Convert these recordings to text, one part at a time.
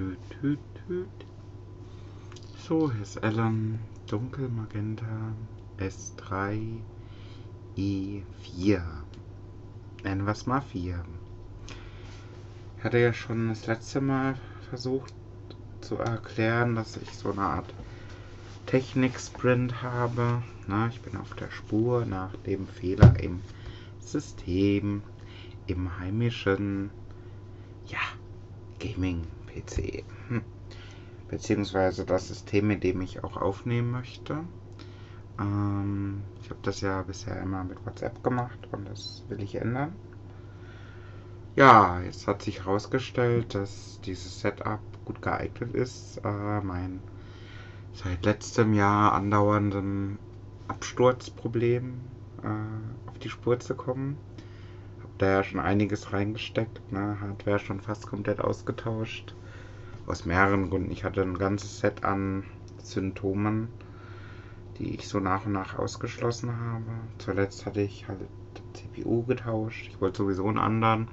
tüt, tüt, tüt. So, hier ist Alan, Dunkelmagenta S3 E4. Nennen wir es mal 4. Ich hatte ja schon das letzte Mal versucht zu erklären, dass ich so eine Art Technik-Sprint habe. Na, ich bin auf der Spur nach dem Fehler im System, im heimischen, ja, Gaming-PC. Hm. Beziehungsweise das System, mit dem ich auch aufnehmen möchte. Ähm, ich habe das ja bisher immer mit WhatsApp gemacht und das will ich ändern. Ja, jetzt hat sich herausgestellt, dass dieses Setup gut geeignet ist, äh, mein seit letztem Jahr andauerndem Absturzproblem äh, auf die Spur zu kommen. Da ja schon einiges reingesteckt, ne? Hardware schon fast komplett ausgetauscht. Aus mehreren Gründen. Ich hatte ein ganzes Set an Symptomen, die ich so nach und nach ausgeschlossen habe. Zuletzt hatte ich halt CPU getauscht. Ich wollte sowieso einen anderen.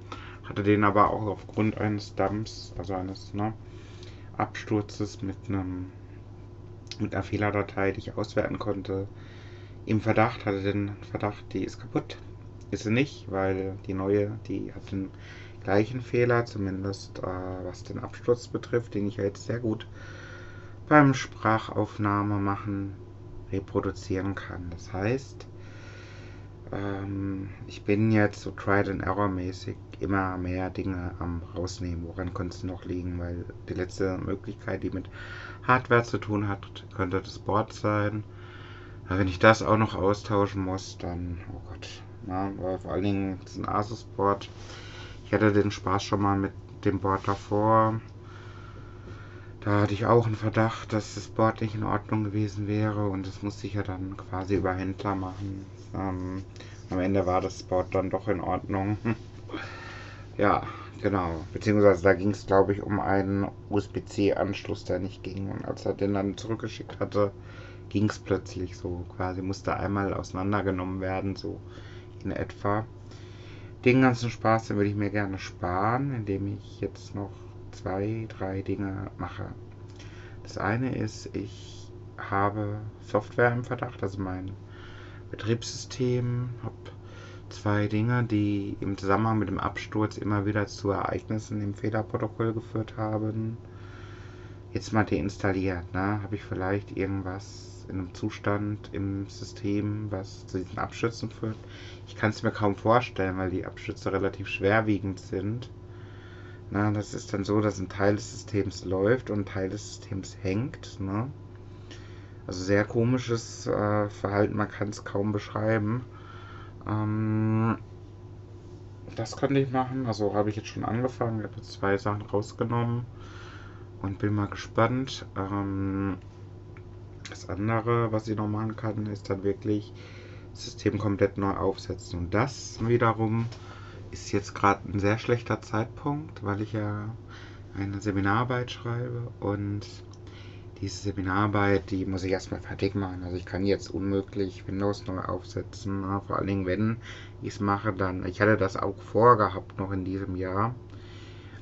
Hatte den aber auch aufgrund eines Dumps, also eines ne, Absturzes mit einem mit einer Fehlerdatei, die ich auswerten konnte, im Verdacht, hatte den Verdacht, die ist kaputt. Ist sie nicht, weil die neue, die hat den gleichen Fehler, zumindest äh, was den Absturz betrifft, den ich ja jetzt sehr gut beim Sprachaufnahme machen reproduzieren kann. Das heißt, ähm, ich bin jetzt so Trial and Error mäßig immer mehr Dinge am rausnehmen. Woran könnte es noch liegen? Weil die letzte Möglichkeit, die mit Hardware zu tun hat, könnte das Board sein. Aber wenn ich das auch noch austauschen muss, dann, oh Gott, na, vor allen Dingen ein Asus-Board. Ich hatte den Spaß schon mal mit dem Board davor. Da hatte ich auch einen Verdacht, dass das Board nicht in Ordnung gewesen wäre und das musste ich ja dann quasi über Händler machen. Ähm, am Ende war das Board dann doch in Ordnung. ja, genau. Beziehungsweise da ging es, glaube ich, um einen USB-C-Anschluss, der nicht ging. Und als er den dann zurückgeschickt hatte, ging es plötzlich so. Quasi musste einmal auseinandergenommen werden, so in etwa. Den ganzen Spaß, den würde ich mir gerne sparen, indem ich jetzt noch zwei, drei Dinge mache. Das eine ist, ich habe Software im Verdacht, also mein Betriebssystem, habe zwei Dinge, die im Zusammenhang mit dem Absturz immer wieder zu Ereignissen im Fehlerprotokoll geführt haben. Jetzt mal deinstalliert, ne? Habe ich vielleicht irgendwas in einem Zustand im System, was zu diesen Abstürzen führt? Ich kann es mir kaum vorstellen, weil die Abstürze relativ schwerwiegend sind. Na, das ist dann so, dass ein Teil des Systems läuft und ein Teil des Systems hängt. Ne? Also sehr komisches äh, Verhalten, man kann es kaum beschreiben. Ähm, das könnte ich machen. Also habe ich jetzt schon angefangen. Ich habe jetzt zwei Sachen rausgenommen und bin mal gespannt. Ähm, das andere, was ich noch machen kann, ist dann wirklich das System komplett neu aufsetzen. Und das wiederum ist jetzt gerade ein sehr schlechter Zeitpunkt, weil ich ja eine Seminararbeit schreibe und diese Seminararbeit, die muss ich erstmal fertig machen. Also ich kann jetzt unmöglich Windows neu aufsetzen. Vor allen Dingen, wenn ich es mache, dann. Ich hatte das auch vorgehabt noch in diesem Jahr.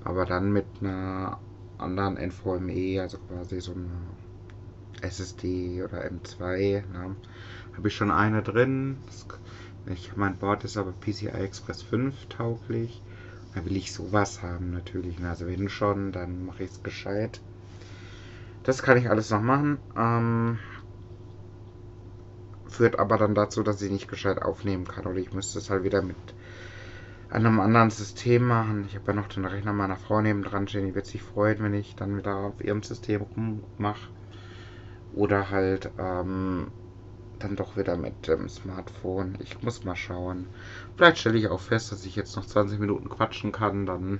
Aber dann mit einer anderen NVMe, also quasi so eine SSD oder M2, ne, habe ich schon eine drin. Das ich, mein Board ist aber PCI Express 5 tauglich. Da will ich sowas haben natürlich. Also wenn schon, dann mache ich es gescheit. Das kann ich alles noch machen. Ähm, führt aber dann dazu, dass ich nicht gescheit aufnehmen kann. Oder ich müsste es halt wieder mit einem anderen System machen. Ich habe ja noch den Rechner meiner Frau neben dran stehen. Die wird sich freuen, wenn ich dann wieder auf ihrem System rummache. Oder halt ähm, dann doch wieder mit dem Smartphone. Ich muss mal schauen. Vielleicht stelle ich auch fest, dass ich jetzt noch 20 Minuten quatschen kann. Dann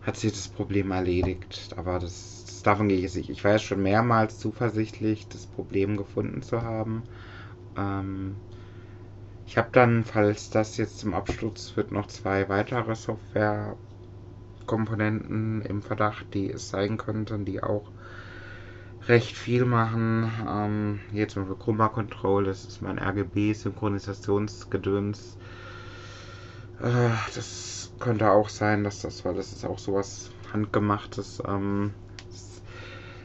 hat sich das Problem erledigt. Aber das, das davon gehe ich nicht. Ich war ja schon mehrmals zuversichtlich, das Problem gefunden zu haben. Ähm, ich habe dann, falls das jetzt zum Absturz wird, noch zwei weitere Softwarekomponenten im Verdacht, die es sein könnten, die auch recht viel machen. Ähm, hier zum Beispiel Chroma Control, das ist mein RGB-Synchronisationsgedöns. Äh, das könnte auch sein, dass das, weil das ist auch sowas handgemachtes, ähm, das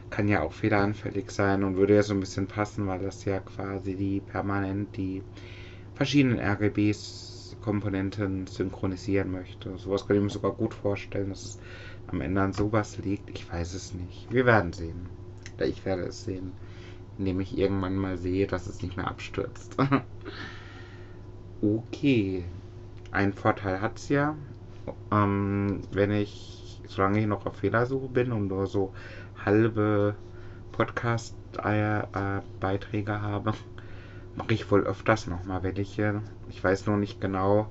kann ja auch fehleranfällig sein und würde ja so ein bisschen passen, weil das ja quasi die permanent die verschiedenen RGBs Komponenten synchronisieren möchte. Sowas kann ich mir sogar gut vorstellen, dass es am Ende an sowas liegt. Ich weiß es nicht. Wir werden sehen. Ich werde es sehen, indem ich irgendwann mal sehe, dass es nicht mehr abstürzt. okay. Ein Vorteil hat es ja, ähm, wenn ich, solange ich noch auf Fehlersuche bin und nur so halbe Podcast-Beiträge habe, mache ich wohl öfters nochmal welche. Ich weiß nur nicht genau,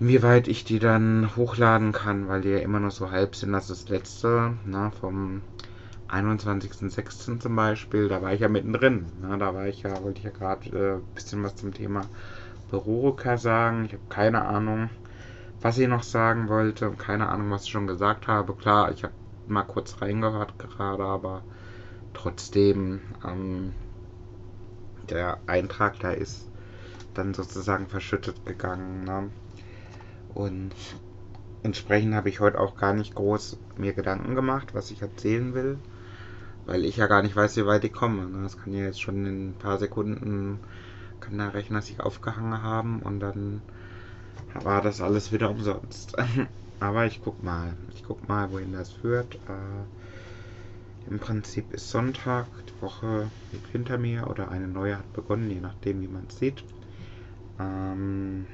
inwieweit ich die dann hochladen kann, weil die ja immer noch so halb sind. Das ist das letzte, ne, vom 21.06. zum Beispiel, da war ich ja mittendrin. Ne, da war ich ja, wollte ich ja gerade ein äh, bisschen was zum Thema Beroroka sagen. Ich habe keine Ahnung, was ich noch sagen wollte und keine Ahnung, was ich schon gesagt habe. Klar, ich habe mal kurz reingehört gerade, aber trotzdem, ähm, der Eintrag da ist dann sozusagen verschüttet gegangen. Ne? Und entsprechend habe ich heute auch gar nicht groß mir Gedanken gemacht, was ich erzählen will, weil ich ja gar nicht weiß, wie weit ich komme. Ne? Das kann ja jetzt schon in ein paar Sekunden, kann der Rechner sich aufgehangen haben und dann war das alles wieder umsonst. Aber ich guck mal, ich guck mal, wohin das führt. Äh, Im Prinzip ist Sonntag, die Woche liegt hinter mir oder eine neue hat begonnen, je nachdem, wie man es sieht. Ähm,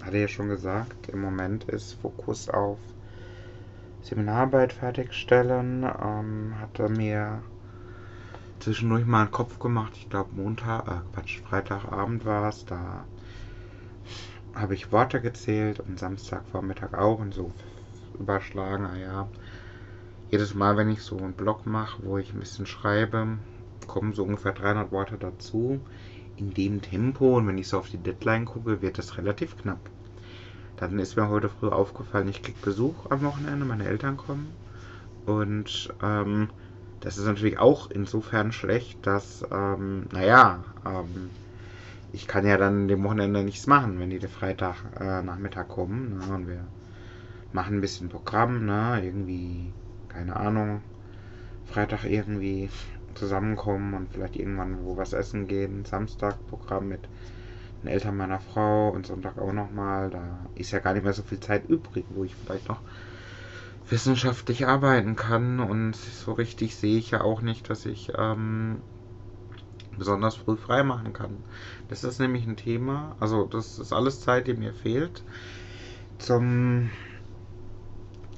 hatte ja schon gesagt, im Moment ist Fokus auf Seminararbeit fertigstellen. Ähm, hatte mir zwischendurch mal einen Kopf gemacht. Ich glaube Montag, äh, Quatsch, Freitagabend war es. Da habe ich Worte gezählt und Samstagvormittag auch und so überschlagen. Naja, jedes Mal, wenn ich so einen Blog mache, wo ich ein bisschen schreibe, kommen so ungefähr 300 Worte dazu. In dem Tempo und wenn ich so auf die Deadline gucke, wird das relativ knapp. Dann ist mir heute früh aufgefallen, ich kriege Besuch am Wochenende, meine Eltern kommen. Und ähm, das ist natürlich auch insofern schlecht, dass, ähm, naja, ähm, ich kann ja dann dem Wochenende nichts machen, wenn die den Freitag äh, Nachmittag kommen. Ne, und wir machen ein bisschen Programm, ne, irgendwie, keine Ahnung, Freitag irgendwie zusammenkommen und vielleicht irgendwann wo was essen gehen. Samstag Programm mit den Eltern meiner Frau und Sonntag auch nochmal. Da ist ja gar nicht mehr so viel Zeit übrig, wo ich vielleicht noch wissenschaftlich arbeiten kann. Und so richtig sehe ich ja auch nicht, dass ich ähm, besonders früh frei machen kann. Das ist nämlich ein Thema, also das ist alles Zeit, die mir fehlt zum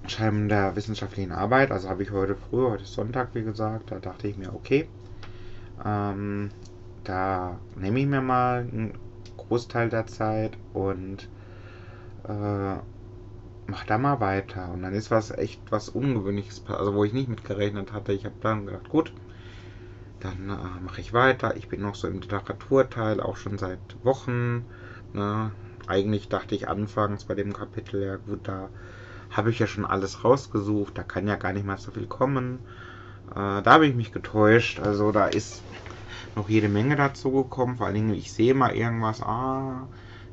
Schreiben der wissenschaftlichen Arbeit. Also habe ich heute früh, heute ist Sonntag, wie gesagt, da dachte ich mir, okay, ähm, da nehme ich mir mal einen Großteil der Zeit und äh, mach da mal weiter. Und dann ist was echt was Ungewöhnliches, also wo ich nicht mit gerechnet hatte. Ich habe dann gedacht, gut, dann äh, mache ich weiter. Ich bin noch so im Literaturteil, auch schon seit Wochen. Ne? Eigentlich dachte ich anfangs bei dem Kapitel, ja gut, da habe ich ja schon alles rausgesucht, da kann ja gar nicht mal so viel kommen. Äh, da habe ich mich getäuscht. Also da ist noch jede Menge dazu gekommen. Vor allen Dingen, ich sehe mal irgendwas, ah,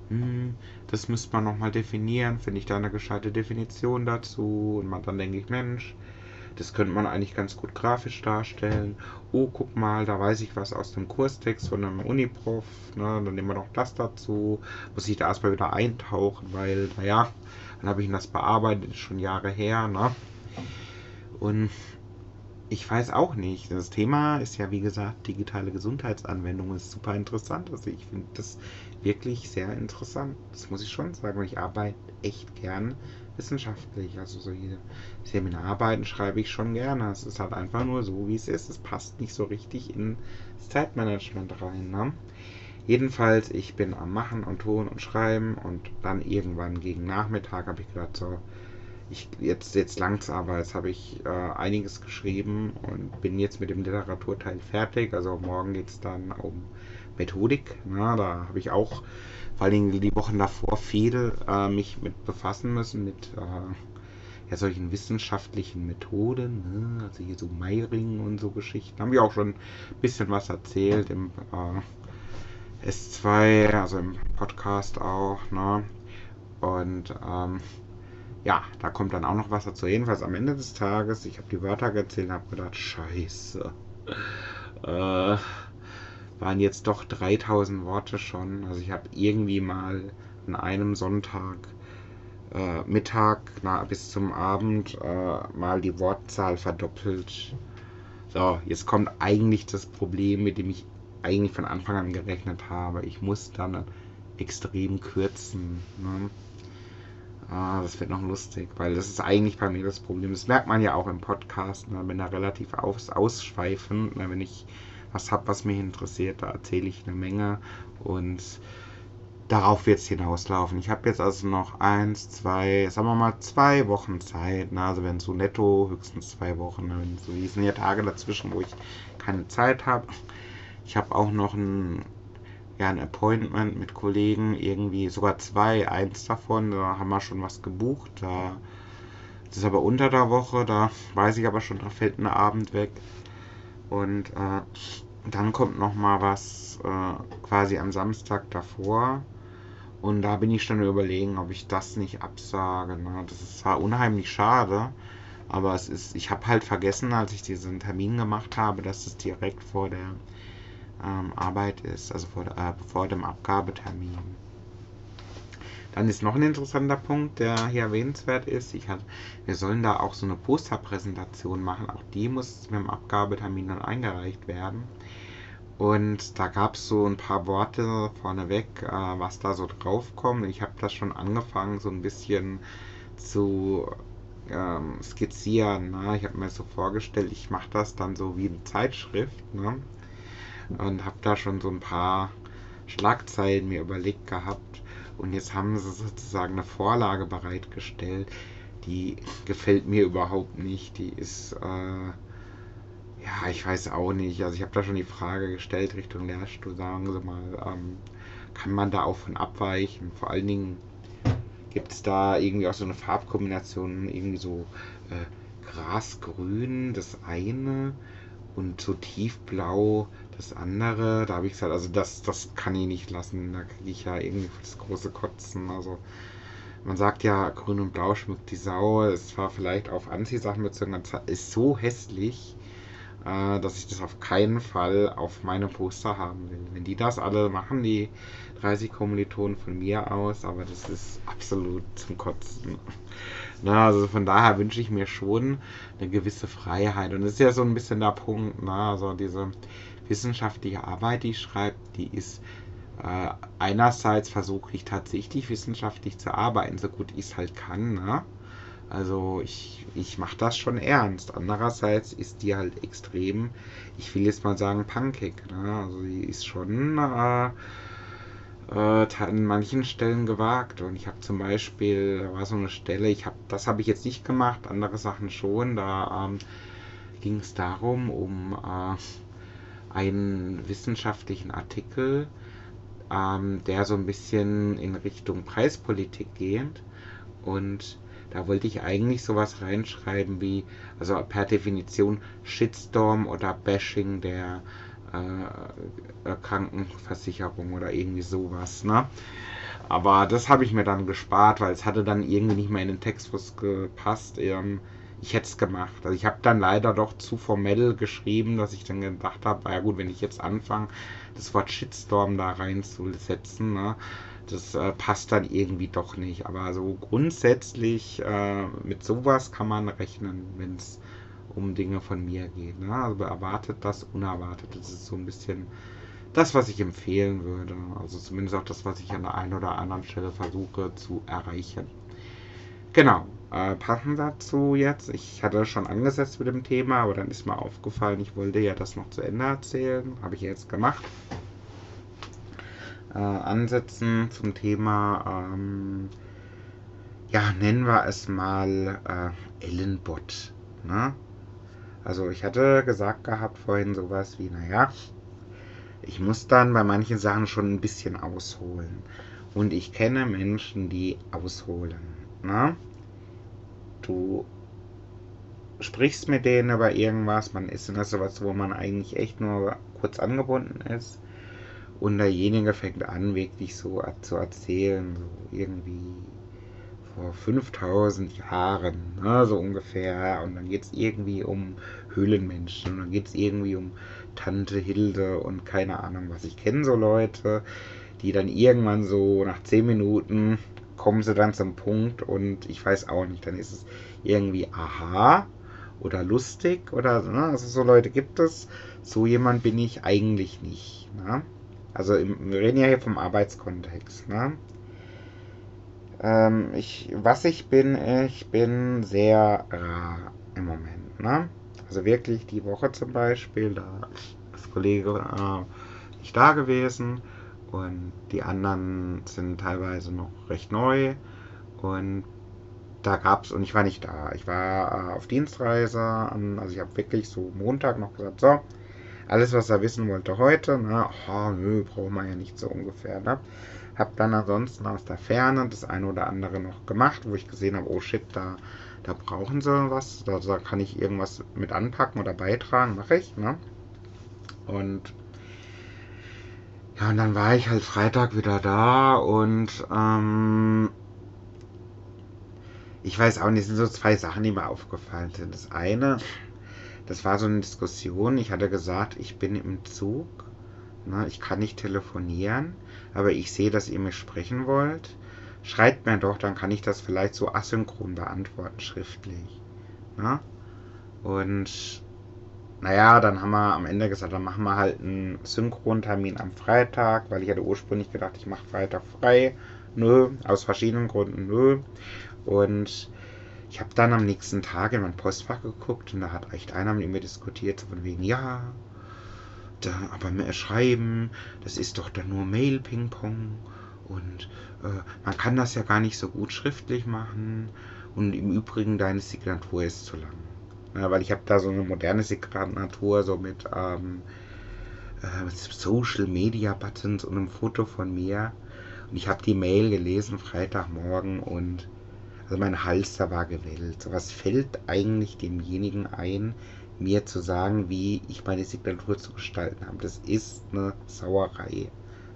hm, das müsste man nochmal definieren. Finde ich da eine gescheite Definition dazu? Und man, dann denke ich, Mensch, das könnte man eigentlich ganz gut grafisch darstellen. Oh, guck mal, da weiß ich was aus dem Kurstext von einem Uniprof. Ne? Dann nehmen wir noch das dazu. Muss ich da erstmal wieder eintauchen, weil, naja, dann habe ich das bearbeitet, schon Jahre her. Ne? Und ich weiß auch nicht. Das Thema ist ja, wie gesagt, digitale Gesundheitsanwendung ist super interessant. Also ich finde das wirklich sehr interessant. Das muss ich schon sagen. Ich arbeite echt gern wissenschaftlich. Also solche Seminararbeiten schreibe ich schon gerne. Es ist halt einfach nur so, wie es ist. Es passt nicht so richtig ins Zeitmanagement rein. Ne? Jedenfalls, ich bin am Machen und Tun und Schreiben und dann irgendwann gegen Nachmittag habe ich gedacht, so, ich jetzt, jetzt langsam, aber jetzt habe ich äh, einiges geschrieben und bin jetzt mit dem Literaturteil fertig. Also morgen geht es dann um Methodik. Na, da habe ich auch vor allen Dingen die Wochen davor viel äh, mich mit befassen müssen, mit äh, ja, solchen wissenschaftlichen Methoden. Ne? Also hier so Meiring und so Geschichten. Haben wir auch schon ein bisschen was erzählt im äh, S2, also im Podcast auch. Ne? Und ähm, ja, da kommt dann auch noch was dazu. Jedenfalls am Ende des Tages, ich habe die Wörter gezählt und habe gedacht, scheiße. Äh, waren jetzt doch 3000 Worte schon. Also ich habe irgendwie mal an einem Sonntag äh, Mittag na, bis zum Abend äh, mal die Wortzahl verdoppelt. So, jetzt kommt eigentlich das Problem, mit dem ich eigentlich von Anfang an gerechnet habe. Ich muss dann extrem kürzen. Ne? Ah, das wird noch lustig, weil das ist eigentlich bei mir das Problem. Das merkt man ja auch im Podcast, ne? wenn er relativ aus, ausschweifend, ne? wenn ich was habe, was mich interessiert, da erzähle ich eine Menge und darauf wird es hinauslaufen. Ich habe jetzt also noch eins, zwei, sagen wir mal zwei Wochen Zeit. Ne? Also wenn so netto höchstens zwei Wochen. Ne? So, die sind ja Tage dazwischen, wo ich keine Zeit habe. Ich habe auch noch ein, ja, ein Appointment mit Kollegen, irgendwie sogar zwei. Eins davon, da haben wir schon was gebucht. Da, das ist aber unter der Woche, da weiß ich aber schon, da fällt ein Abend weg. Und äh, dann kommt noch mal was äh, quasi am Samstag davor. Und da bin ich schon überlegen, ob ich das nicht absage. Ne? Das ist zwar unheimlich schade, aber es ist, ich habe halt vergessen, als ich diesen Termin gemacht habe, dass es direkt vor der ähm, Arbeit ist, also vor, äh, vor dem Abgabetermin. Dann ist noch ein interessanter Punkt, der hier erwähnenswert ist. Ich hab, wir sollen da auch so eine Posterpräsentation machen. Auch die muss mit dem Abgabetermin dann eingereicht werden. Und da gab es so ein paar Worte vorneweg, äh, was da so draufkommt. Ich habe das schon angefangen, so ein bisschen zu ähm, skizzieren. Ne? Ich habe mir so vorgestellt, ich mache das dann so wie eine Zeitschrift. Ne? Und habe da schon so ein paar Schlagzeilen mir überlegt gehabt. Und jetzt haben sie sozusagen eine Vorlage bereitgestellt. Die gefällt mir überhaupt nicht. Die ist... Äh, ja, ich weiß auch nicht. Also ich habe da schon die Frage gestellt Richtung Lehrstuhl, sagen Sie mal, ähm, kann man da auch von abweichen? Vor allen Dingen gibt es da irgendwie auch so eine Farbkombination, irgendwie so äh, grasgrün das eine und so tiefblau das andere. Da habe ich gesagt, also das, das kann ich nicht lassen. Da kriege ich ja irgendwie das große Kotzen. Also man sagt ja, grün und blau schmückt die Sau. Es war vielleicht auf Anziehsachen bezogen, ist so hässlich äh, dass ich das auf keinen Fall auf meinem Poster haben will. Wenn die das alle machen, die 30 Kommilitonen von mir aus, aber das ist absolut zum Kotzen. Na, also von daher wünsche ich mir schon eine gewisse Freiheit. Und das ist ja so ein bisschen der Punkt, na, also diese wissenschaftliche Arbeit, die ich schreibe, die ist äh, einerseits versuche ich tatsächlich wissenschaftlich zu arbeiten, so gut ich es halt kann, ne? Also ich, ich mache das schon ernst. Andererseits ist die halt extrem, ich will jetzt mal sagen, punkig. Ne? Also die ist schon äh, äh, an manchen Stellen gewagt. Und ich habe zum Beispiel, da war so eine Stelle, ich habe, das habe ich jetzt nicht gemacht, andere Sachen schon. Da ähm, ging es darum, um äh, einen wissenschaftlichen Artikel, ähm, der so ein bisschen in Richtung Preispolitik geht. Und da wollte ich eigentlich sowas reinschreiben wie, also per Definition Shitstorm oder Bashing der äh, Krankenversicherung oder irgendwie sowas, ne? Aber das habe ich mir dann gespart, weil es hatte dann irgendwie nicht mehr in den Textfluss gepasst. Ähm, ich hätte es gemacht. Also ich habe dann leider doch zu formell geschrieben, dass ich dann gedacht habe, ja gut, wenn ich jetzt anfange, das Wort Shitstorm da reinzusetzen, ne, das äh, passt dann irgendwie doch nicht. Aber so grundsätzlich äh, mit sowas kann man rechnen, wenn es um Dinge von mir geht. Ne? Also erwartet das, unerwartet. Das ist so ein bisschen das, was ich empfehlen würde. Also zumindest auch das, was ich an der einen oder anderen Stelle versuche zu erreichen. Genau. Äh, passend dazu jetzt, ich hatte schon angesetzt mit dem Thema, aber dann ist mir aufgefallen, ich wollte ja das noch zu Ende erzählen. Habe ich jetzt gemacht äh, ansetzen zum Thema, ähm, ja, nennen wir es mal äh, Ellenbot. Ne? Also ich hatte gesagt gehabt vorhin sowas wie, naja, ich muss dann bei manchen Sachen schon ein bisschen ausholen. Und ich kenne Menschen, die ausholen. Ne? Du sprichst mit denen über irgendwas, man ist in der sowas, wo man eigentlich echt nur kurz angebunden ist. Und derjenige fängt an, wirklich so zu erzählen, so irgendwie, vor 5000 Jahren, ne, so ungefähr. Und dann geht es irgendwie um Höhlenmenschen und dann geht es irgendwie um Tante Hilde und keine Ahnung was. Ich kenne so Leute, die dann irgendwann so nach 10 Minuten kommen sie dann zum Punkt und ich weiß auch nicht, dann ist es irgendwie aha oder lustig oder ne, also so Leute gibt es. So jemand bin ich eigentlich nicht. Ne? Also im, wir reden ja hier vom Arbeitskontext. Ne? Ähm, ich, was ich bin, ich bin sehr rar im Moment. Ne? Also wirklich die Woche zum Beispiel, da ist Kollege äh, nicht da gewesen und die anderen sind teilweise noch recht neu und da gab es, und ich war nicht da, ich war äh, auf Dienstreise, also ich habe wirklich so Montag noch gesagt, so, alles was er wissen wollte heute, ne, oh, nö, brauchen wir ja nicht so ungefähr, ne. Hab dann ansonsten aus der Ferne das eine oder andere noch gemacht, wo ich gesehen habe, oh shit, da, da brauchen sie was, da, da kann ich irgendwas mit anpacken oder beitragen, mache ich, ne. Und ja, und dann war ich halt Freitag wieder da und ähm, ich weiß auch nicht, es sind so zwei Sachen, die mir aufgefallen sind. Das eine, das war so eine Diskussion, ich hatte gesagt, ich bin im Zug, ne, ich kann nicht telefonieren, aber ich sehe, dass ihr mich sprechen wollt. Schreibt mir doch, dann kann ich das vielleicht so asynchron beantworten, schriftlich. Ne? Und naja, dann haben wir am Ende gesagt, dann machen wir halt einen Synchrontermin am Freitag, weil ich hatte ursprünglich gedacht, ich mache Freitag frei. Nö, aus verschiedenen Gründen nö. Und ich habe dann am nächsten Tag in mein Postfach geguckt und da hat echt einer mit mir diskutiert, von wegen, ja, da, aber mehr schreiben, das ist doch dann nur Mail-Ping-Pong und äh, man kann das ja gar nicht so gut schriftlich machen und im Übrigen deine Signatur ist zu lang. Ja, weil ich habe da so eine moderne Signatur, so mit, ähm, äh, Social Media Buttons und einem Foto von mir. Und ich habe die Mail gelesen, Freitagmorgen, und also mein Hals da war gewellt. So was fällt eigentlich demjenigen ein, mir zu sagen, wie ich meine Signatur zu gestalten habe. Das ist eine Sauerei.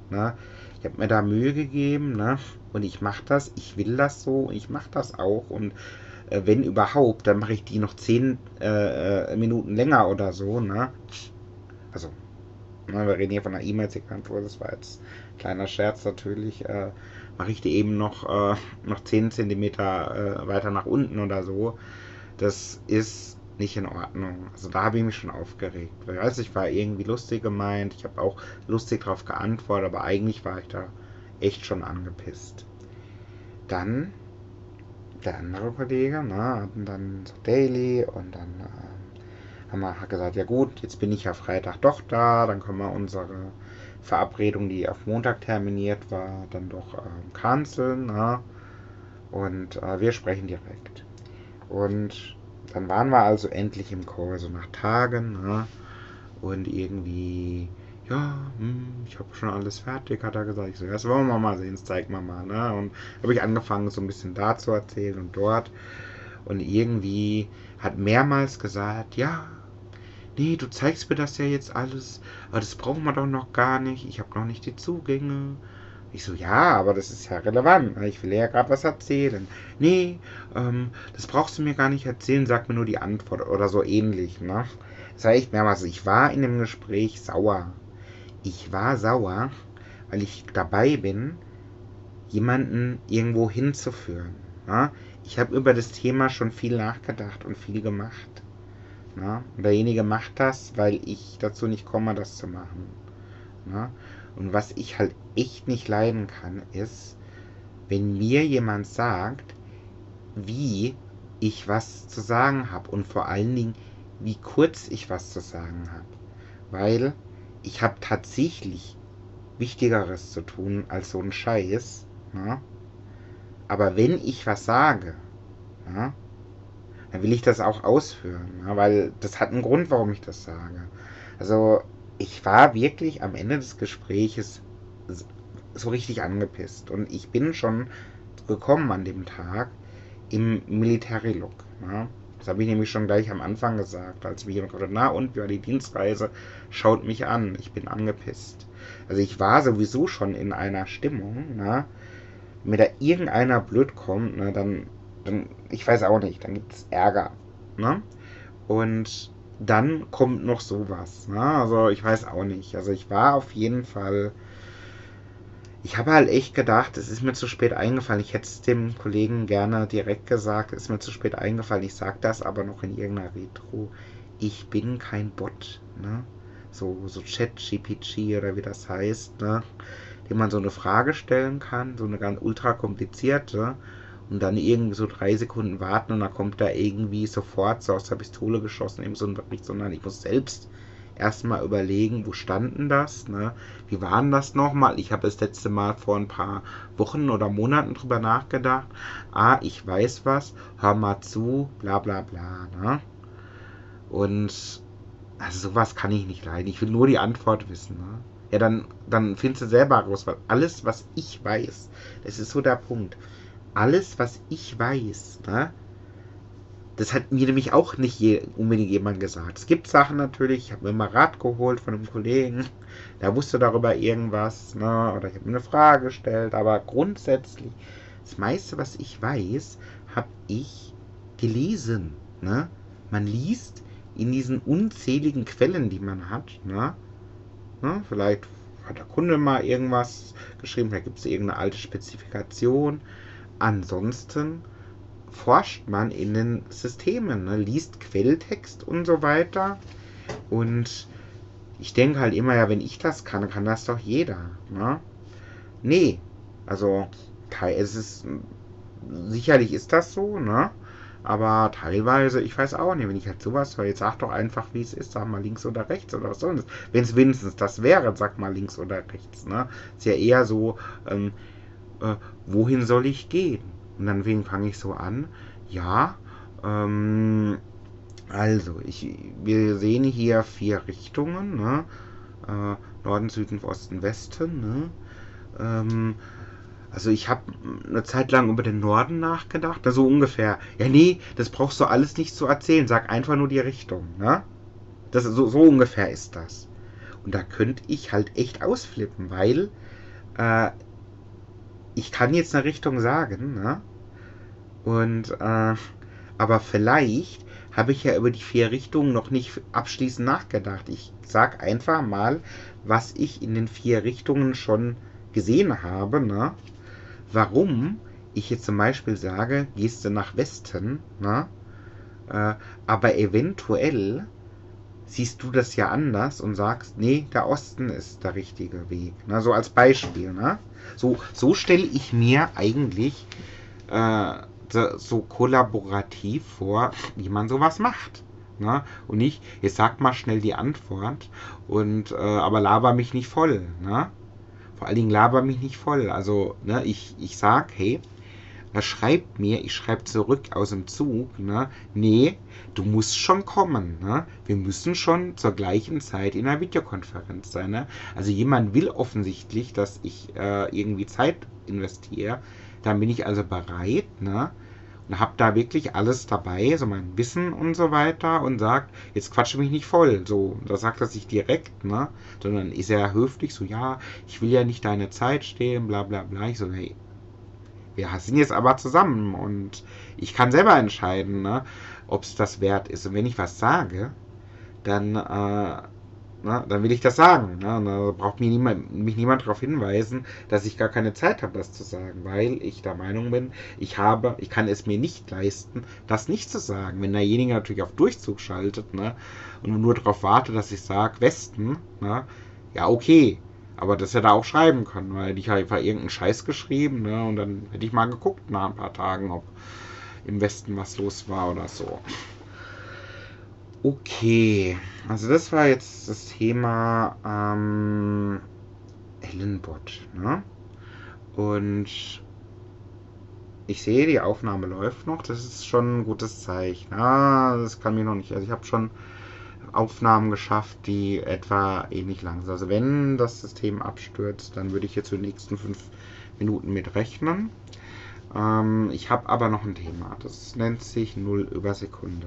Ne? Ich habe mir da Mühe gegeben, ne? Und ich mache das, ich will das so, ich mache das auch. Und äh, wenn überhaupt, dann mache ich die noch 10 äh, äh, Minuten länger oder so, ne? Also, ne, wir reden hier von einer E-Mail-Signatur, das war jetzt ein kleiner Scherz natürlich. Äh, mache ich die eben noch, äh, noch 10 cm äh, weiter nach unten oder so. Das ist nicht in Ordnung. Also da habe ich mich schon aufgeregt. Weil weiß, ich war irgendwie lustig gemeint, ich habe auch lustig darauf geantwortet, aber eigentlich war ich da echt schon angepisst. Dann der andere Kollege, ne, hatten dann so Daily und dann äh, haben wir gesagt, ja gut, jetzt bin ich ja Freitag doch da, dann können wir unsere Verabredung, die auf Montag terminiert war, dann doch äh, canceln. Ne? Und äh, wir sprechen direkt. Und dann waren wir also endlich im Chor, so nach Tagen. Ne? Und irgendwie, ja, hm, ich habe schon alles fertig, hat er gesagt. Ich so, ja, das wollen wir mal sehen, das zeigen wir mal. Ne? Und habe ich angefangen, so ein bisschen da zu erzählen und dort. Und irgendwie hat mehrmals gesagt, ja, nee, du zeigst mir das ja jetzt alles, aber das brauchen wir doch noch gar nicht, ich habe noch nicht die Zugänge. Ich so, ja, aber das ist ja relevant. Ich will ja gerade was erzählen. Nee, ähm, das brauchst du mir gar nicht erzählen, sag mir nur die Antwort oder so ähnlich. Ne? Das war echt mehrmals. Ich war in dem Gespräch sauer. Ich war sauer, weil ich dabei bin, jemanden irgendwo hinzuführen. Ne? Ich habe über das Thema schon viel nachgedacht und viel gemacht. Na? Und derjenige macht das, weil ich dazu nicht komme, das zu machen. Na? Und was ich halt echt nicht leiden kann, ist, wenn mir jemand sagt, wie ich was zu sagen habe und vor allen Dingen, wie kurz ich was zu sagen habe. Weil ich habe tatsächlich Wichtigeres zu tun als so ein Scheiß. Na? Aber wenn ich was sage, na, dann will ich das auch ausführen, ja, weil das hat einen Grund, warum ich das sage. Also ich war wirklich am Ende des Gespräches so richtig angepisst und ich bin schon gekommen an dem Tag im Military Look. Ja. Das habe ich nämlich schon gleich am Anfang gesagt, als mir jemand gesagt na und, wie die Dienstreise? Schaut mich an, ich bin angepisst. Also ich war sowieso schon in einer Stimmung, na, wenn mir da irgendeiner blöd kommt, ne, dann, dann, ich weiß auch nicht, dann gibt es Ärger. Ne? Und dann kommt noch sowas. Ne? Also ich weiß auch nicht. Also ich war auf jeden Fall. Ich habe halt echt gedacht, es ist mir zu spät eingefallen. Ich hätte es dem Kollegen gerne direkt gesagt, es ist mir zu spät eingefallen. Ich sage das aber noch in irgendeiner Retro. Ich bin kein Bot. Ne? So, so Chat-GPT oder wie das heißt, ne? dem man so eine Frage stellen kann, so eine ganz ultra komplizierte und dann irgendwie so drei Sekunden warten und dann kommt da irgendwie sofort so aus der Pistole geschossen eben so ein Bericht, sondern ich muss selbst erstmal überlegen, wo standen das, ne? Wie waren das nochmal? Ich habe das letzte Mal vor ein paar Wochen oder Monaten drüber nachgedacht. Ah, ich weiß was, hör mal zu, bla bla bla, ne? Und also sowas kann ich nicht leiden. Ich will nur die Antwort wissen, ne? Ja, dann, dann findest du selber raus, weil alles, was ich weiß, das ist so der Punkt alles, was ich weiß, ne, das hat mir nämlich auch nicht je, unbedingt jemand gesagt. Es gibt Sachen natürlich, ich habe mir mal Rat geholt von einem Kollegen, der wusste darüber irgendwas, ne, oder ich habe mir eine Frage gestellt, aber grundsätzlich, das meiste, was ich weiß, habe ich gelesen. Ne? Man liest in diesen unzähligen Quellen, die man hat, ne? Ne? vielleicht hat der Kunde mal irgendwas geschrieben, vielleicht gibt es irgendeine alte Spezifikation, Ansonsten forscht man in den Systemen, ne? liest Quelltext und so weiter. Und ich denke halt immer, ja, wenn ich das kann, kann das doch jeder. Ne? Nee, also es ist sicherlich ist das so, ne? Aber teilweise, ich weiß auch nicht, wenn ich halt sowas höre, jetzt sag doch einfach, wie es ist, sag mal links oder rechts oder was das? Wenn es wenigstens das wäre, sag mal links oder rechts, ne? Ist ja eher so, ähm, äh, wohin soll ich gehen? Und dann fange ich so an, ja, ähm, also, ich, wir sehen hier vier Richtungen, ne? Äh, Norden, Süden, Osten, Westen. Ne? Ähm, also ich habe eine Zeit lang über den Norden nachgedacht, so ungefähr. Ja, nee, das brauchst du alles nicht zu erzählen, sag einfach nur die Richtung. Ne? Das, so, so ungefähr ist das. Und da könnte ich halt echt ausflippen, weil äh, ich kann jetzt eine Richtung sagen, ne? Und, äh, aber vielleicht habe ich ja über die vier Richtungen noch nicht abschließend nachgedacht. Ich sag einfach mal, was ich in den vier Richtungen schon gesehen habe, ne? Warum ich jetzt zum Beispiel sage, gehst du nach Westen, ne? Äh, aber eventuell siehst du das ja anders und sagst, nee, der Osten ist der richtige Weg. Ne? So als Beispiel. Ne? So, so stelle ich mir eigentlich äh, so kollaborativ vor, wie man sowas macht. Ne? Und nicht, jetzt sag mal schnell die Antwort und äh, aber laber mich nicht voll. Ne? Vor allen Dingen laber mich nicht voll. Also, ne, ich, ich sag, hey, er schreibt mir, ich schreibe zurück aus dem Zug, ne, nee, du musst schon kommen, ne? Wir müssen schon zur gleichen Zeit in einer Videokonferenz sein, ne? Also jemand will offensichtlich, dass ich äh, irgendwie Zeit investiere, dann bin ich also bereit, ne? Und habe da wirklich alles dabei, so mein Wissen und so weiter und sagt, jetzt quatsche mich nicht voll, so, da sagt er sich direkt, ne? Sondern ist er höflich, so, ja, ich will ja nicht deine Zeit stehlen, bla bla bla. Ich so, hey, wir sind jetzt aber zusammen und ich kann selber entscheiden, ne, ob es das wert ist. Und wenn ich was sage, dann, äh, na, dann will ich das sagen. Ne? Da braucht mich niemand, mich niemand darauf hinweisen, dass ich gar keine Zeit habe, das zu sagen, weil ich der Meinung bin, ich habe, ich kann es mir nicht leisten, das nicht zu sagen. Wenn derjenige natürlich auf Durchzug schaltet ne, und nur darauf wartet, dass ich sage Westen, ne, ja okay, aber das hätte er auch schreiben können, weil ich habe einfach irgendeinen Scheiß geschrieben, ne? Und dann hätte ich mal geguckt nach ein paar Tagen, ob im Westen was los war oder so. Okay, also das war jetzt das Thema ähm, Ellenbot, ne? Und ich sehe, die Aufnahme läuft noch. Das ist schon ein gutes Zeichen. Ah, das kann mir noch nicht. Also ich habe schon Aufnahmen geschafft, die etwa ähnlich lang sind. Also wenn das System abstürzt, dann würde ich jetzt für die nächsten fünf Minuten mit rechnen. Ähm, ich habe aber noch ein Thema. Das nennt sich 0 über Sekunden.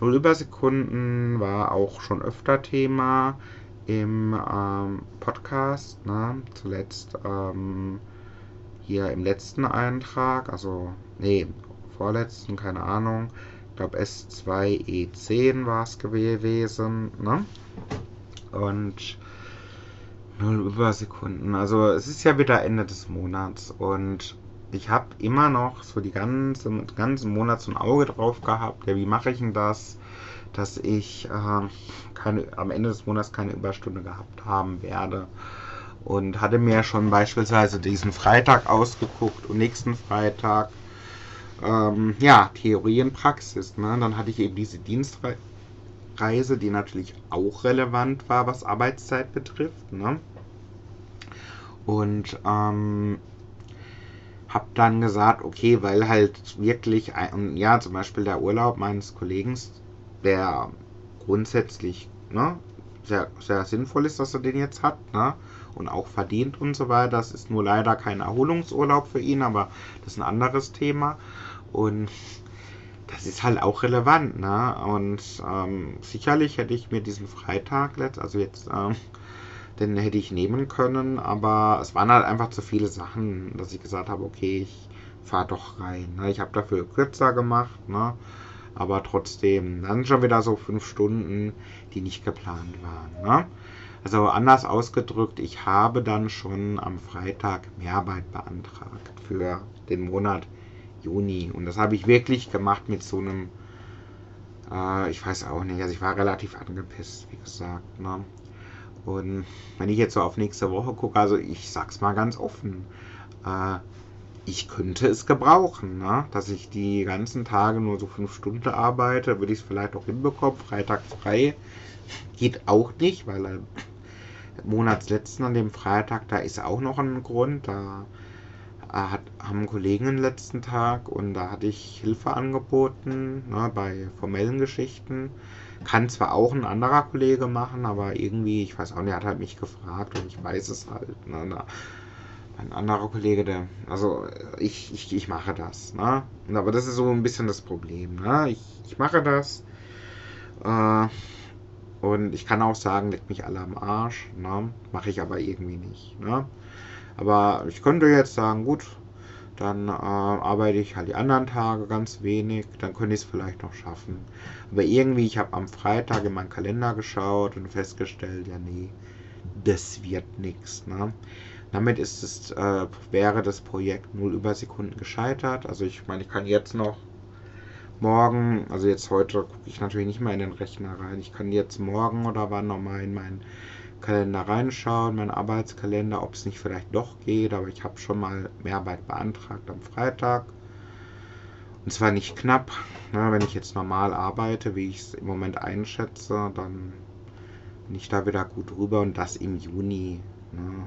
0 über Sekunden war auch schon öfter Thema im ähm, Podcast. Ne? Zuletzt ähm, hier im letzten Eintrag, also, nee, vorletzten, keine Ahnung, glaube S2E10 war es gewesen, ne? Und 0 Übersekunden. Also es ist ja wieder Ende des Monats und ich habe immer noch so die ganze, ganzen Monat so ein Auge drauf gehabt. Ja, wie mache ich denn das, dass ich äh, keine, am Ende des Monats keine Überstunde gehabt haben werde. Und hatte mir schon beispielsweise diesen Freitag ausgeguckt und nächsten Freitag ähm, ja, Theorie und Praxis. Ne? Dann hatte ich eben diese Dienstreise, die natürlich auch relevant war, was Arbeitszeit betrifft. Ne? Und ähm, habe dann gesagt, okay, weil halt wirklich, ein, ja, zum Beispiel der Urlaub meines Kollegen, der grundsätzlich ne, sehr, sehr sinnvoll ist, dass er den jetzt hat, ne, und auch verdient und so weiter. Das ist nur leider kein Erholungsurlaub für ihn, aber das ist ein anderes Thema. Und das ist halt auch relevant, ne? Und ähm, sicherlich hätte ich mir diesen Freitag, also jetzt ähm, den hätte ich nehmen können, aber es waren halt einfach zu viele Sachen, dass ich gesagt habe, okay, ich fahre doch rein. Ne? Ich habe dafür kürzer gemacht, ne? aber trotzdem, dann schon wieder so fünf Stunden, die nicht geplant waren. Ne? Also anders ausgedrückt, ich habe dann schon am Freitag Mehrarbeit beantragt für den Monat Juni. Und das habe ich wirklich gemacht mit so einem, äh, ich weiß auch nicht, also ich war relativ angepisst, wie gesagt. Ne? Und wenn ich jetzt so auf nächste Woche gucke, also ich sag's mal ganz offen, äh, ich könnte es gebrauchen, ne? dass ich die ganzen Tage nur so fünf Stunden arbeite, würde ich es vielleicht auch hinbekommen. Freitag frei geht auch nicht, weil äh, Monatsletzten an dem Freitag, da ist auch noch ein Grund. Da hat, haben Kollegen den letzten Tag und da hatte ich Hilfe angeboten ne, bei formellen Geschichten. Kann zwar auch ein anderer Kollege machen, aber irgendwie, ich weiß auch nicht, er hat halt mich gefragt und ich weiß es halt. Ne, ein anderer Kollege, der, also ich, ich, ich mache das. Ne? Aber das ist so ein bisschen das Problem. Ne? Ich, ich mache das. Äh, und ich kann auch sagen, leckt mich alle am Arsch. Ne? Mache ich aber irgendwie nicht. Ne? Aber ich könnte jetzt sagen, gut, dann äh, arbeite ich halt die anderen Tage ganz wenig, dann könnte ich es vielleicht noch schaffen. Aber irgendwie, ich habe am Freitag in meinen Kalender geschaut und festgestellt, ja nee, das wird nichts. Ne? Damit ist es, äh, wäre das Projekt 0 Übersekunden gescheitert. Also ich meine, ich kann jetzt noch morgen, also jetzt heute gucke ich natürlich nicht mehr in den Rechner rein. Ich kann jetzt morgen oder wann nochmal in meinen Kalender reinschauen, meinen Arbeitskalender, ob es nicht vielleicht doch geht, aber ich habe schon mal Mehrarbeit beantragt am Freitag. Und zwar nicht knapp. Ne, wenn ich jetzt normal arbeite, wie ich es im Moment einschätze, dann bin ich da wieder gut drüber und das im Juni. Ne.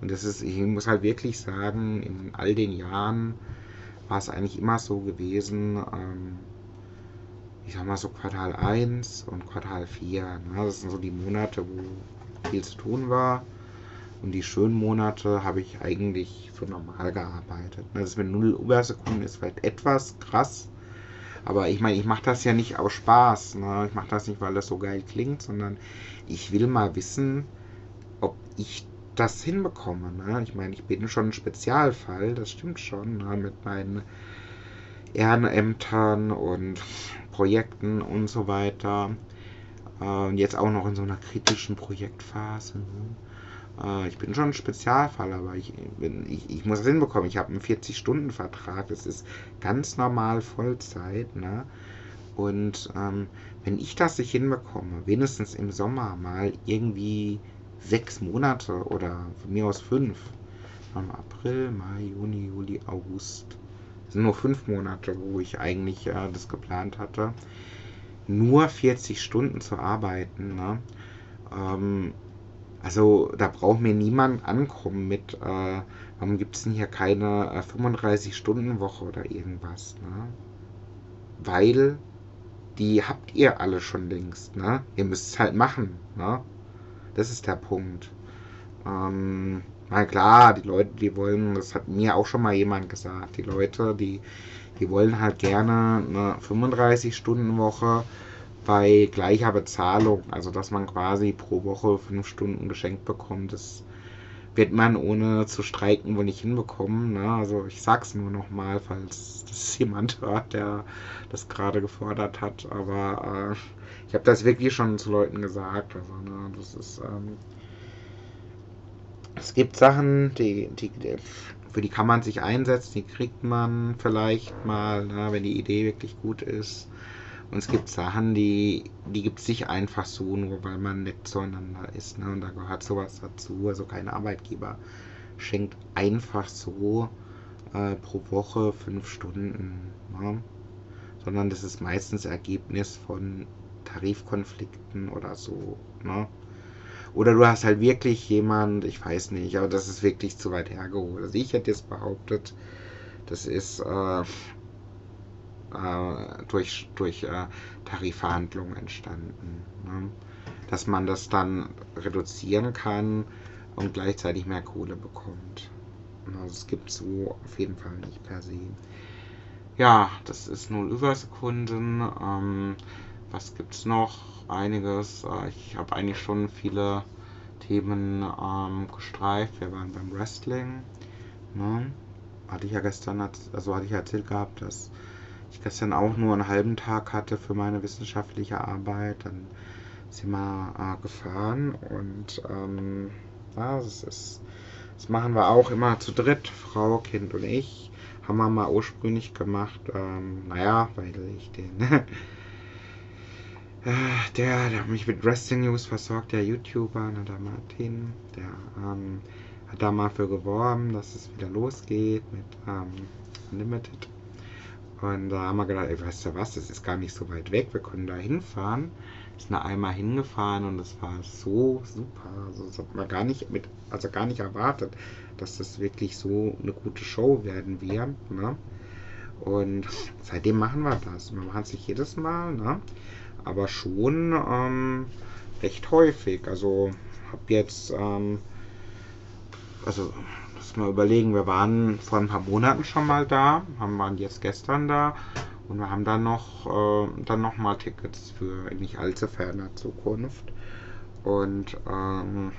Und das ist, ich muss halt wirklich sagen, in all den Jahren war es eigentlich immer so gewesen, ähm, ich sag mal so Quartal 1 und Quartal 4. Ne? Das sind so die Monate, wo viel zu tun war. Und die schönen Monate habe ich eigentlich für normal gearbeitet. Das mit 0 Übersekunden ist vielleicht etwas krass. Aber ich meine, ich mache das ja nicht aus Spaß. Ne? Ich mache das nicht, weil das so geil klingt, sondern ich will mal wissen, ob ich das hinbekomme. Ne? Ich meine, ich bin schon ein Spezialfall, das stimmt schon, ne? mit meinen Ehrenämtern und Projekten und so weiter. Äh, und jetzt auch noch in so einer kritischen Projektphase. Ne? Äh, ich bin schon ein Spezialfall, aber ich, bin, ich, ich muss das hinbekommen. Ich habe einen 40-Stunden-Vertrag. Das ist ganz normal Vollzeit. Ne? Und ähm, wenn ich das nicht hinbekomme, wenigstens im Sommer mal irgendwie sechs Monate oder von mir aus fünf, April, Mai, Juni, Juli, August, das sind nur fünf Monate, wo ich eigentlich äh, das geplant hatte nur 40 Stunden zu arbeiten. Ne? Ähm, also da braucht mir niemand ankommen mit, äh, warum gibt es denn hier keine äh, 35-Stunden-Woche oder irgendwas. Ne? Weil die habt ihr alle schon längst. Ne? Ihr müsst es halt machen. Ne? Das ist der Punkt. Ähm, na klar, die Leute, die wollen, das hat mir auch schon mal jemand gesagt, die Leute, die die wollen halt gerne eine 35-Stunden-Woche bei gleicher Bezahlung. Also, dass man quasi pro Woche fünf Stunden geschenkt bekommt. Das wird man ohne zu streiken wohl nicht hinbekommen. Ne? Also ich sag's nur nochmal, falls das jemand hört, der das gerade gefordert hat. Aber äh, ich habe das wirklich schon zu Leuten gesagt. Also, ne? das ist ähm, es gibt Sachen, die, die, für die kann man sich einsetzen, die kriegt man vielleicht mal, ne, wenn die Idee wirklich gut ist. Und es gibt Sachen, die, die gibt es nicht einfach so, nur weil man nett zueinander ist. Ne? Und da gehört sowas dazu. Also kein Arbeitgeber schenkt einfach so äh, pro Woche fünf Stunden. Ne? Sondern das ist meistens Ergebnis von Tarifkonflikten oder so. Ne? Oder du hast halt wirklich jemand, ich weiß nicht, aber das ist wirklich zu weit hergeholt. Also ich hätte jetzt behauptet, das ist äh, äh, durch, durch äh, Tarifverhandlungen entstanden. Ne? Dass man das dann reduzieren kann und gleichzeitig mehr Kohle bekommt. Also es gibt so auf jeden Fall nicht per se. Ja, das ist 0 Übersekunden. Ähm, was gibt's noch? Einiges. Äh, ich habe eigentlich schon viele Themen ähm, gestreift. Wir waren beim Wrestling. Ne? Hatte ich ja gestern, also hatte ich erzählt gehabt, dass ich gestern auch nur einen halben Tag hatte für meine wissenschaftliche Arbeit. Dann sind wir äh, gefahren und ähm, ja, das ist, das machen wir auch immer zu dritt, Frau, Kind und ich. Haben wir mal ursprünglich gemacht, ähm, naja, weil ich den der, der mich mit Wrestling News versorgt, der YouTuber, der Martin, der ähm, hat da mal für geworben, dass es wieder losgeht mit ähm, Unlimited. Und da haben wir gedacht, ey, weißt du was, das ist gar nicht so weit weg, wir können da hinfahren. Ist da einmal hingefahren und es war so super. Also das hat man gar nicht mit, also gar nicht erwartet, dass das wirklich so eine gute Show werden wird. Ne? Und seitdem machen wir das. Wir machen es nicht jedes Mal, ne? Aber schon ähm, recht häufig. Also habe jetzt, ähm, also muss mal überlegen, wir waren vor ein paar Monaten schon mal da, haben waren jetzt gestern da und wir haben dann noch äh, dann noch mal Tickets für nicht allzu ferner Zukunft und ähm,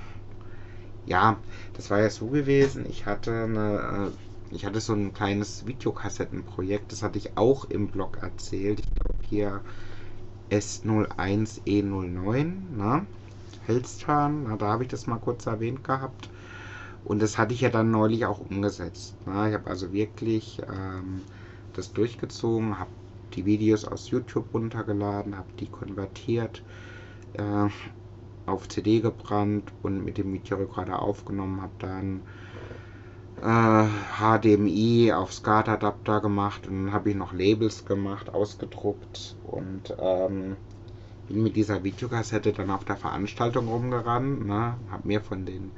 ja, das war ja so gewesen. Ich hatte eine, äh, ich hatte so ein kleines Videokassettenprojekt, das hatte ich auch im Blog erzählt. Ich glaube hier S01E09, ne? Hellstern, na, da habe ich das mal kurz erwähnt gehabt. Und das hatte ich ja dann neulich auch umgesetzt. Ne? Ich habe also wirklich ähm, das durchgezogen, habe die Videos aus YouTube runtergeladen, habe die konvertiert, äh, auf CD gebrannt und mit dem Videorekorder aufgenommen, habe dann HDMI auf SCART-Adapter gemacht und dann habe ich noch Labels gemacht, ausgedruckt und ähm, bin mit dieser Videokassette dann auf der Veranstaltung rumgerannt, ne, habe mir von den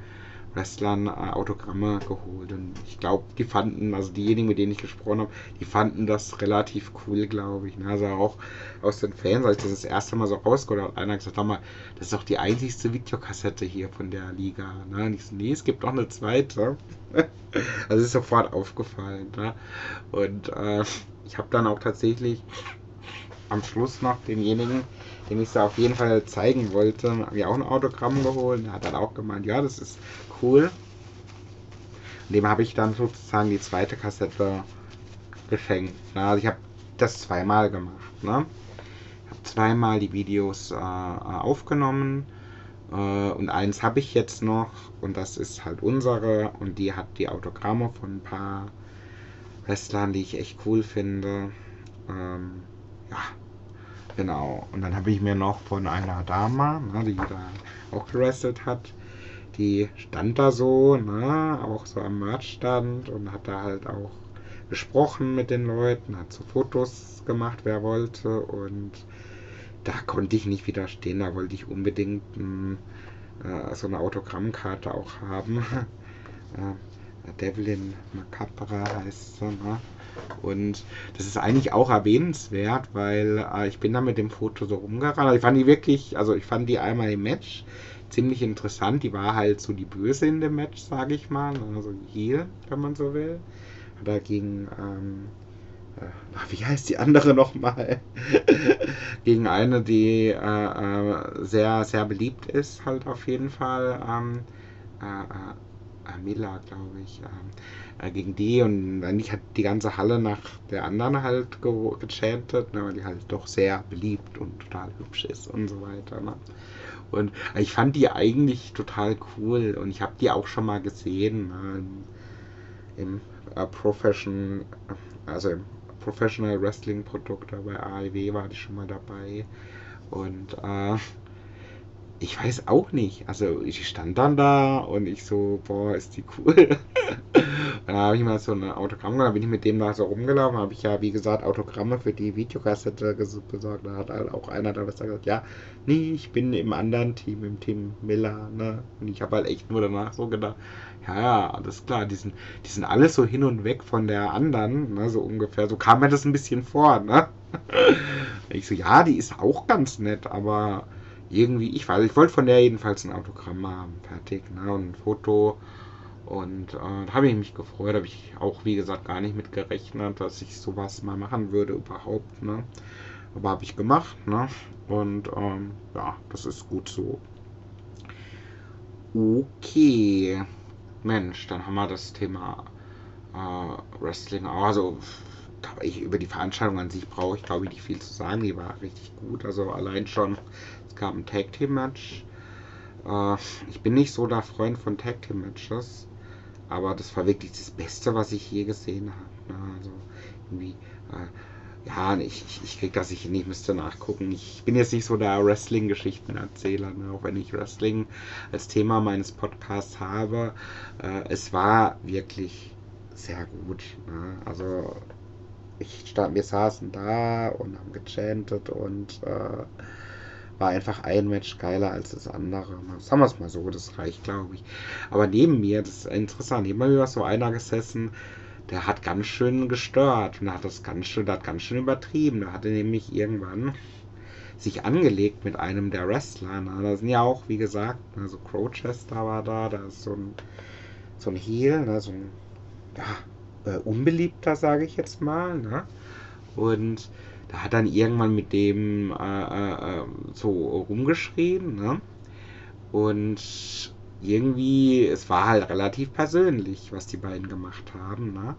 Wrestlern äh, Autogramme geholt. Und ich glaube, die fanden, also diejenigen, mit denen ich gesprochen habe, die fanden das relativ cool, glaube ich. Ne? Also auch aus den Fans, als ich das das erste Mal so rausgeholt habe, einer gesagt, mal, das ist doch die einzigste Videokassette hier von der Liga. Ne? Und ich so, nee, es gibt noch eine zweite. also ist sofort aufgefallen. Ne? Und äh, ich habe dann auch tatsächlich am Schluss noch denjenigen, dem ich es auf jeden Fall zeigen wollte, mir auch ein Autogramm geholt. Er hat dann auch gemeint, ja, das ist cool. Dem habe ich dann sozusagen die zweite Kassette geschenkt. Also ich habe das zweimal gemacht. Ne? Ich habe zweimal die Videos äh, aufgenommen. Äh, und eins habe ich jetzt noch. Und das ist halt unsere. Und die hat die Autogramme von ein paar Wrestlern, die ich echt cool finde. Ähm, ja, genau. Und dann habe ich mir noch von einer Dame, ne, die da auch gerestet hat, die stand da so, ne, auch so am Marktstand und hat da halt auch gesprochen mit den Leuten, hat so Fotos gemacht, wer wollte und da konnte ich nicht widerstehen, da wollte ich unbedingt ein, äh, so eine Autogrammkarte auch haben. äh, Devlin Macabra heißt sie, ne? Und das ist eigentlich auch erwähnenswert, weil äh, ich bin da mit dem Foto so rumgerannt. Ich fand die wirklich, also ich fand die einmal im Match ziemlich interessant. Die war halt so die Böse in dem Match, sage ich mal. Also hier, wenn man so will. Dagegen, ähm, äh, wie heißt die andere nochmal? gegen eine, die äh, äh, sehr, sehr beliebt ist, halt auf jeden Fall. Ähm, äh, äh äh, Miller, glaube ich, ähm, äh, gegen die und eigentlich hat die ganze Halle nach der anderen halt ge gechantet, ne, weil die halt doch sehr beliebt und total hübsch ist und so weiter. Ne. Und ich fand die eigentlich total cool und ich habe die auch schon mal gesehen im, im äh, Profession, also im Professional Wrestling Produkt bei AEW war die schon mal dabei und äh, ich weiß auch nicht. Also ich stand dann da und ich so, boah, ist die cool. dann habe ich mal so ein Autogramm, dann bin ich mit dem da so rumgelaufen, habe ich ja, wie gesagt, Autogramme für die Videokassette besorgt. Da hat halt auch einer da gesagt, ja, nee, ich bin im anderen Team, im Team Miller, ne? Und ich habe halt echt nur danach so gedacht, ja, ja, alles klar, die sind, die sind alle so hin und weg von der anderen, ne, so ungefähr. So kam mir das ein bisschen vor, ne? ich so, ja, die ist auch ganz nett, aber irgendwie, ich weiß, ich wollte von der jedenfalls ein Autogramm haben, fertig, ne, und ein Foto. Und äh, da habe ich mich gefreut, habe ich auch, wie gesagt, gar nicht mit gerechnet, dass ich sowas mal machen würde überhaupt, ne. Aber habe ich gemacht, ne. Und ähm, ja, das ist gut so. Okay. Mensch, dann haben wir das Thema äh, Wrestling. Also ich, über die Veranstaltung an sich brauche ich, glaube ich, nicht viel zu sagen. Die war richtig gut. Also allein schon gab ein Tag Team Match. Äh, ich bin nicht so der Freund von Tag Team Matches, aber das war wirklich das Beste, was ich je gesehen habe. Ne? Also irgendwie, äh, ja, ich, ich, ich krieg das, ich nicht müsste nachgucken. Ich bin jetzt nicht so der Wrestling-Geschichtenerzähler, ne? auch wenn ich Wrestling als Thema meines Podcasts habe. Äh, es war wirklich sehr gut. Ne? Also ich stand, wir saßen da und haben gechantet und äh, war einfach ein Match geiler als das andere. Sagen wir es mal so, das reicht, glaube ich. Aber neben mir, das ist interessant, neben mir war so einer gesessen, der hat ganz schön gestört und hat das ganz schön, der hat ganz schön übertrieben. Der hatte nämlich irgendwann sich angelegt mit einem der Wrestler. Ne? Da sind ja auch, wie gesagt, ne, so Crowchester war da, da ist so ein, so ein Heel, ne? so ein ja, äh, unbeliebter, sage ich jetzt mal. Ne? Und da hat dann irgendwann mit dem äh, äh, so rumgeschrien, ne? Und irgendwie, es war halt relativ persönlich, was die beiden gemacht haben, ne?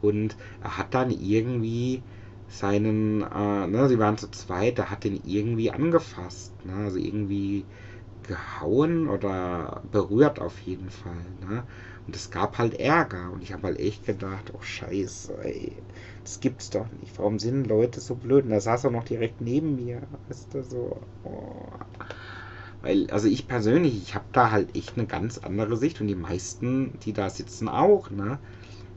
Und er hat dann irgendwie seinen, äh, ne, sie waren zu zweit, er hat den irgendwie angefasst, ne? Also irgendwie gehauen oder berührt auf jeden Fall, ne? Und es gab halt Ärger und ich habe halt echt gedacht, oh Scheiße, ey das gibt's doch nicht. Warum sind Leute so blöd? Und da saß er noch direkt neben mir. Weißt du, so. Oh. Weil, also ich persönlich, ich habe da halt echt eine ganz andere Sicht und die meisten, die da sitzen, auch, ne?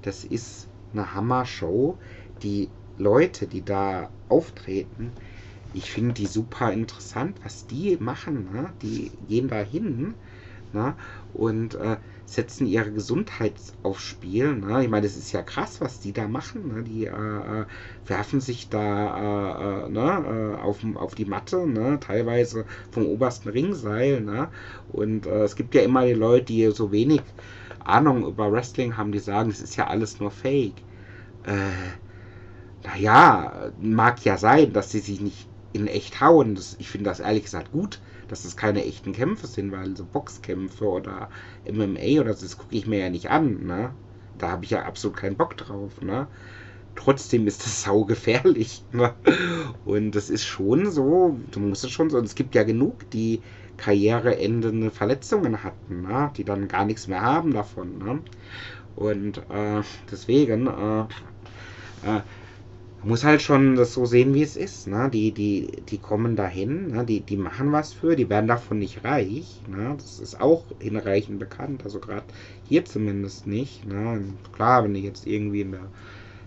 Das ist eine Hammer-Show. Die Leute, die da auftreten, ich finde die super interessant, was die machen, ne? Die gehen da hin, ne? Und äh, setzen ihre Gesundheit aufs Spiel. Ne? Ich meine, das ist ja krass, was die da machen. Ne? Die äh, äh werfen sich da äh, äh, ne? Äh, auf, auf die Matte, ne? teilweise vom obersten Ringseil. Ne? Und es gibt ja immer die Leute, die so wenig Ahnung über Wrestling haben, die sagen, das ist ja alles nur Fake. Äh, naja, mag ja sein, dass sie sich nicht in echt hauen. Das, ich finde das ehrlich gesagt gut dass es keine echten Kämpfe sind, weil so Boxkämpfe oder MMA oder so, das gucke ich mir ja nicht an, ne? Da habe ich ja absolut keinen Bock drauf, ne? Trotzdem ist das saugefährlich. Ne? Und das ist schon so, du musst es schon so, und es gibt ja genug, die karriereendende Verletzungen hatten, ne? die dann gar nichts mehr haben davon. Ne? Und äh, deswegen, äh, äh, man muss halt schon das so sehen, wie es ist. Ne? Die, die, die kommen dahin, ne? die, die machen was für, die werden davon nicht reich. Ne? Das ist auch hinreichend bekannt, also gerade hier zumindest nicht. Ne? Klar, wenn du jetzt irgendwie in der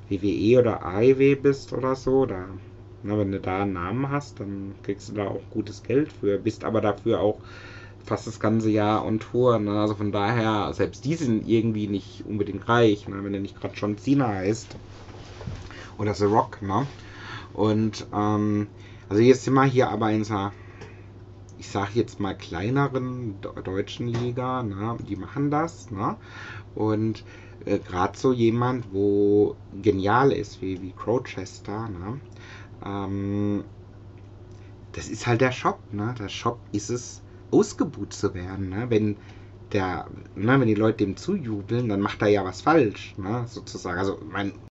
WWE oder AEW bist oder so, da, ne, wenn du da einen Namen hast, dann kriegst du da auch gutes Geld für, bist aber dafür auch fast das ganze Jahr on Tour. Ne? Also von daher, selbst die sind irgendwie nicht unbedingt reich, ne? wenn du nicht gerade schon Cena heißt oder The Rock, ne? Und ähm, also jetzt sind wir hier aber in einer, ich sag jetzt mal kleineren deutschen Liga, ne? Die machen das, ne? Und äh, gerade so jemand, wo genial ist wie, wie Crowchester, ne? Ähm, das ist halt der Shop, ne? Der Shop ist es, ausgebucht zu werden, ne? Wenn der, ne, wenn die Leute dem zujubeln, dann macht er ja was falsch, ne, sozusagen. Also, mein,